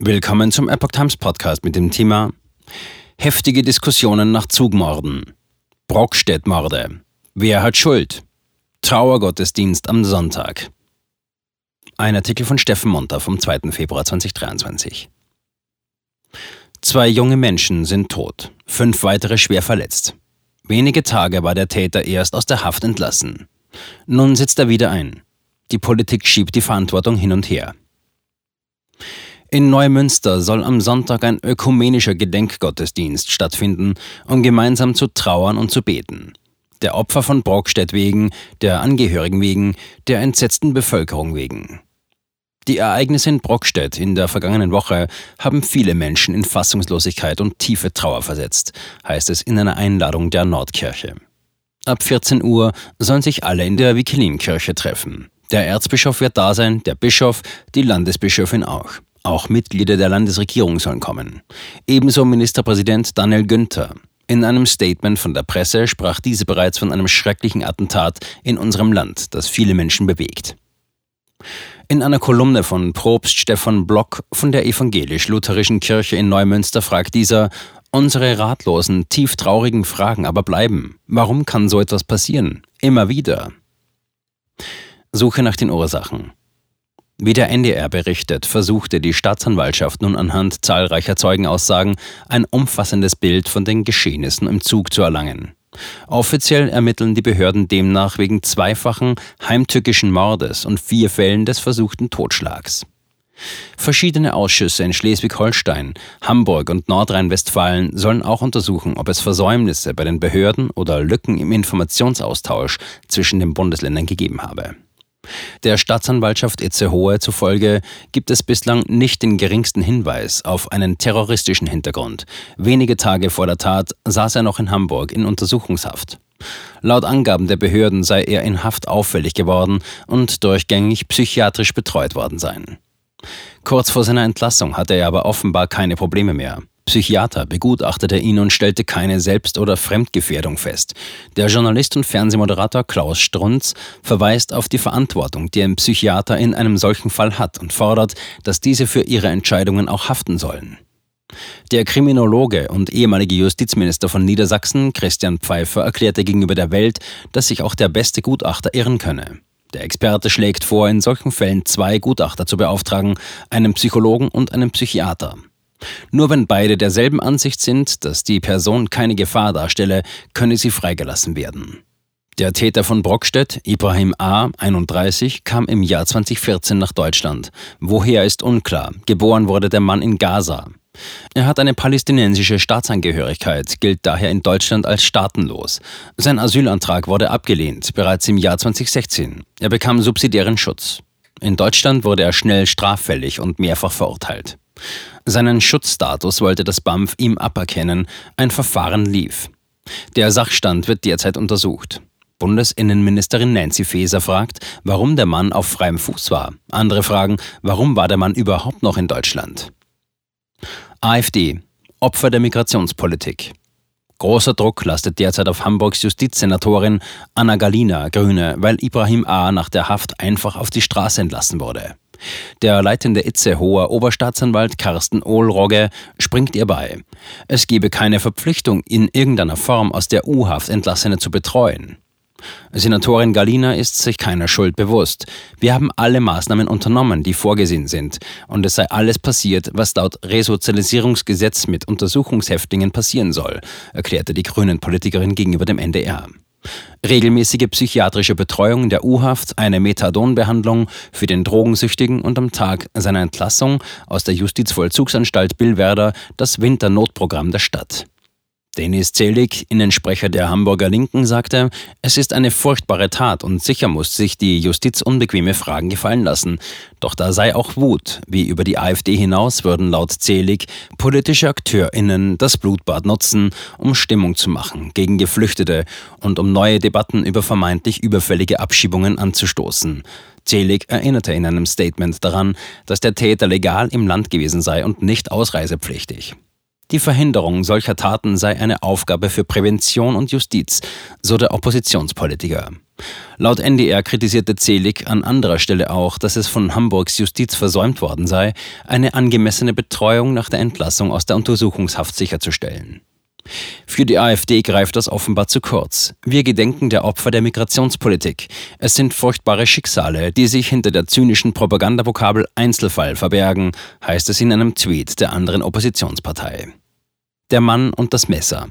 Willkommen zum Epoch Times Podcast mit dem Thema Heftige Diskussionen nach Zugmorden. Brockstedt-Morde. Wer hat Schuld? Trauergottesdienst am Sonntag. Ein Artikel von Steffen Monter vom 2. Februar 2023. Zwei junge Menschen sind tot, fünf weitere schwer verletzt. Wenige Tage war der Täter erst aus der Haft entlassen. Nun sitzt er wieder ein. Die Politik schiebt die Verantwortung hin und her. In Neumünster soll am Sonntag ein ökumenischer Gedenkgottesdienst stattfinden, um gemeinsam zu trauern und zu beten. Der Opfer von Brockstedt wegen, der Angehörigen wegen, der entsetzten Bevölkerung wegen. Die Ereignisse in Brockstedt in der vergangenen Woche haben viele Menschen in Fassungslosigkeit und tiefe Trauer versetzt, heißt es in einer Einladung der Nordkirche. Ab 14 Uhr sollen sich alle in der Wikilinkirche treffen. Der Erzbischof wird da sein, der Bischof, die Landesbischöfin auch. Auch Mitglieder der Landesregierung sollen kommen. Ebenso Ministerpräsident Daniel Günther. In einem Statement von der Presse sprach diese bereits von einem schrecklichen Attentat in unserem Land, das viele Menschen bewegt. In einer Kolumne von Propst Stefan Block von der evangelisch-lutherischen Kirche in Neumünster fragt dieser, unsere ratlosen, tief traurigen Fragen aber bleiben. Warum kann so etwas passieren? Immer wieder. Suche nach den Ursachen. Wie der NDR berichtet, versuchte die Staatsanwaltschaft nun anhand zahlreicher Zeugenaussagen ein umfassendes Bild von den Geschehnissen im Zug zu erlangen. Offiziell ermitteln die Behörden demnach wegen zweifachen heimtückischen Mordes und vier Fällen des versuchten Totschlags. Verschiedene Ausschüsse in Schleswig-Holstein, Hamburg und Nordrhein-Westfalen sollen auch untersuchen, ob es Versäumnisse bei den Behörden oder Lücken im Informationsaustausch zwischen den Bundesländern gegeben habe. Der Staatsanwaltschaft Itzehoe zufolge gibt es bislang nicht den geringsten Hinweis auf einen terroristischen Hintergrund. Wenige Tage vor der Tat saß er noch in Hamburg in Untersuchungshaft. Laut Angaben der Behörden sei er in Haft auffällig geworden und durchgängig psychiatrisch betreut worden sein. Kurz vor seiner Entlassung hatte er aber offenbar keine Probleme mehr. Psychiater begutachtete ihn und stellte keine Selbst- oder Fremdgefährdung fest. Der Journalist und Fernsehmoderator Klaus Strunz verweist auf die Verantwortung, die ein Psychiater in einem solchen Fall hat und fordert, dass diese für ihre Entscheidungen auch haften sollen. Der Kriminologe und ehemalige Justizminister von Niedersachsen, Christian Pfeiffer, erklärte gegenüber der Welt, dass sich auch der beste Gutachter irren könne. Der Experte schlägt vor, in solchen Fällen zwei Gutachter zu beauftragen, einen Psychologen und einen Psychiater. Nur wenn beide derselben Ansicht sind, dass die Person keine Gefahr darstelle, könne sie freigelassen werden. Der Täter von Brockstedt, Ibrahim A., 31, kam im Jahr 2014 nach Deutschland. Woher ist unklar. Geboren wurde der Mann in Gaza. Er hat eine palästinensische Staatsangehörigkeit, gilt daher in Deutschland als staatenlos. Sein Asylantrag wurde abgelehnt, bereits im Jahr 2016. Er bekam subsidiären Schutz. In Deutschland wurde er schnell straffällig und mehrfach verurteilt. Seinen Schutzstatus wollte das BAMF ihm aberkennen, ein Verfahren lief. Der Sachstand wird derzeit untersucht. Bundesinnenministerin Nancy Faeser fragt, warum der Mann auf freiem Fuß war. Andere fragen, warum war der Mann überhaupt noch in Deutschland? AfD. Opfer der Migrationspolitik. Großer Druck lastet derzeit auf Hamburgs Justizsenatorin Anna Galina, Grüne, weil Ibrahim A. nach der Haft einfach auf die Straße entlassen wurde. Der leitende Itzehoer Oberstaatsanwalt Carsten Ohlrogge springt ihr bei. Es gebe keine Verpflichtung, in irgendeiner Form aus der U-Haft Entlassene zu betreuen. Senatorin Galina ist sich keiner Schuld bewusst. Wir haben alle Maßnahmen unternommen, die vorgesehen sind, und es sei alles passiert, was laut Resozialisierungsgesetz mit Untersuchungshäftlingen passieren soll, erklärte die Grünen-Politikerin gegenüber dem NDR. Regelmäßige psychiatrische Betreuung in der U-Haft, eine Methadonbehandlung für den Drogensüchtigen und am Tag seiner Entlassung aus der Justizvollzugsanstalt Billwerder das Winternotprogramm der Stadt. Denis Zelig, Innensprecher der Hamburger Linken, sagte, es ist eine furchtbare Tat und sicher muss sich die Justiz unbequeme Fragen gefallen lassen. Doch da sei auch Wut. Wie über die AfD hinaus würden laut Zelig politische AkteurInnen das Blutbad nutzen, um Stimmung zu machen gegen Geflüchtete und um neue Debatten über vermeintlich überfällige Abschiebungen anzustoßen. Zelig erinnerte in einem Statement daran, dass der Täter legal im Land gewesen sei und nicht ausreisepflichtig. Die Verhinderung solcher Taten sei eine Aufgabe für Prävention und Justiz, so der Oppositionspolitiker. Laut NDR kritisierte Zelig an anderer Stelle auch, dass es von Hamburgs Justiz versäumt worden sei, eine angemessene Betreuung nach der Entlassung aus der Untersuchungshaft sicherzustellen. Für die AfD greift das offenbar zu kurz. Wir gedenken der Opfer der Migrationspolitik. Es sind furchtbare Schicksale, die sich hinter der zynischen Propagandavokabel Einzelfall verbergen, heißt es in einem Tweet der anderen Oppositionspartei. Der Mann und das Messer.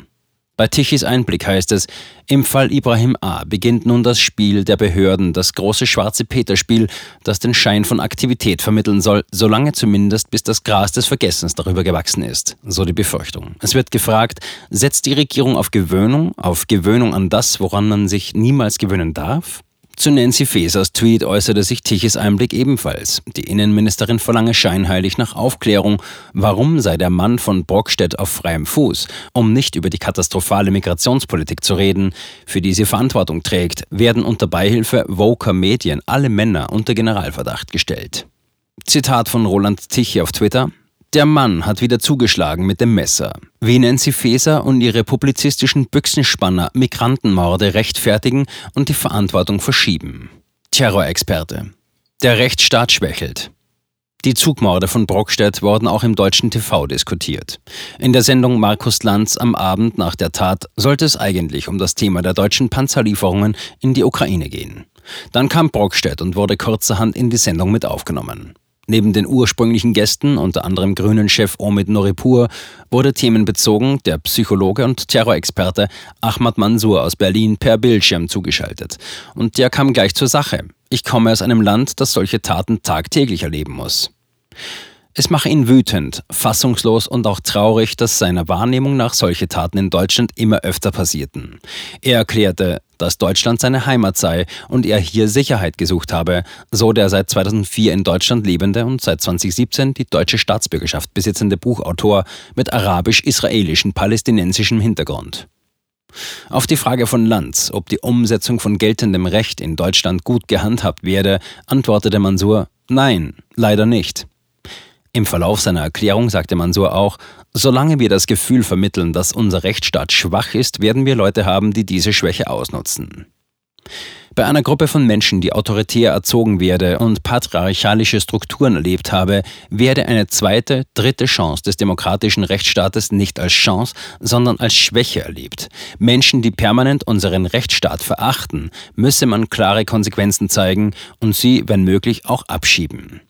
Bei Tichys Einblick heißt es, im Fall Ibrahim A. beginnt nun das Spiel der Behörden, das große schwarze Peter-Spiel, das den Schein von Aktivität vermitteln soll, solange zumindest bis das Gras des Vergessens darüber gewachsen ist, so die Befürchtung. Es wird gefragt, setzt die Regierung auf Gewöhnung, auf Gewöhnung an das, woran man sich niemals gewöhnen darf? Zu Nancy Fasers Tweet äußerte sich Tiches Einblick ebenfalls. Die Innenministerin verlange scheinheilig nach Aufklärung, warum sei der Mann von Brockstedt auf freiem Fuß, um nicht über die katastrophale Migrationspolitik zu reden, für die sie Verantwortung trägt, werden unter Beihilfe Woker Medien alle Männer unter Generalverdacht gestellt. Zitat von Roland Tichy auf Twitter. Der Mann hat wieder zugeschlagen mit dem Messer. Wie Nancy Faeser und ihre publizistischen Büchsenspanner Migrantenmorde rechtfertigen und die Verantwortung verschieben. Terrorexperte. Der Rechtsstaat schwächelt. Die Zugmorde von Brockstedt wurden auch im deutschen TV diskutiert. In der Sendung Markus Lanz am Abend nach der Tat sollte es eigentlich um das Thema der deutschen Panzerlieferungen in die Ukraine gehen. Dann kam Brockstedt und wurde kurzerhand in die Sendung mit aufgenommen. Neben den ursprünglichen Gästen, unter anderem Grünen-Chef Omid Noripur, wurde themenbezogen der Psychologe und Terrorexperte Ahmad Mansour aus Berlin per Bildschirm zugeschaltet. Und der kam gleich zur Sache. Ich komme aus einem Land, das solche Taten tagtäglich erleben muss. Es mache ihn wütend, fassungslos und auch traurig, dass seiner Wahrnehmung nach solche Taten in Deutschland immer öfter passierten. Er erklärte, dass Deutschland seine Heimat sei und er hier Sicherheit gesucht habe, so der seit 2004 in Deutschland lebende und seit 2017 die deutsche Staatsbürgerschaft besitzende Buchautor mit arabisch-israelischem-palästinensischem Hintergrund. Auf die Frage von Lanz, ob die Umsetzung von geltendem Recht in Deutschland gut gehandhabt werde, antwortete Mansur, nein, leider nicht. Im Verlauf seiner Erklärung sagte Mansour auch, solange wir das Gefühl vermitteln, dass unser Rechtsstaat schwach ist, werden wir Leute haben, die diese Schwäche ausnutzen. Bei einer Gruppe von Menschen, die autoritär erzogen werde und patriarchalische Strukturen erlebt habe, werde eine zweite, dritte Chance des demokratischen Rechtsstaates nicht als Chance, sondern als Schwäche erlebt. Menschen, die permanent unseren Rechtsstaat verachten, müsse man klare Konsequenzen zeigen und sie, wenn möglich, auch abschieben.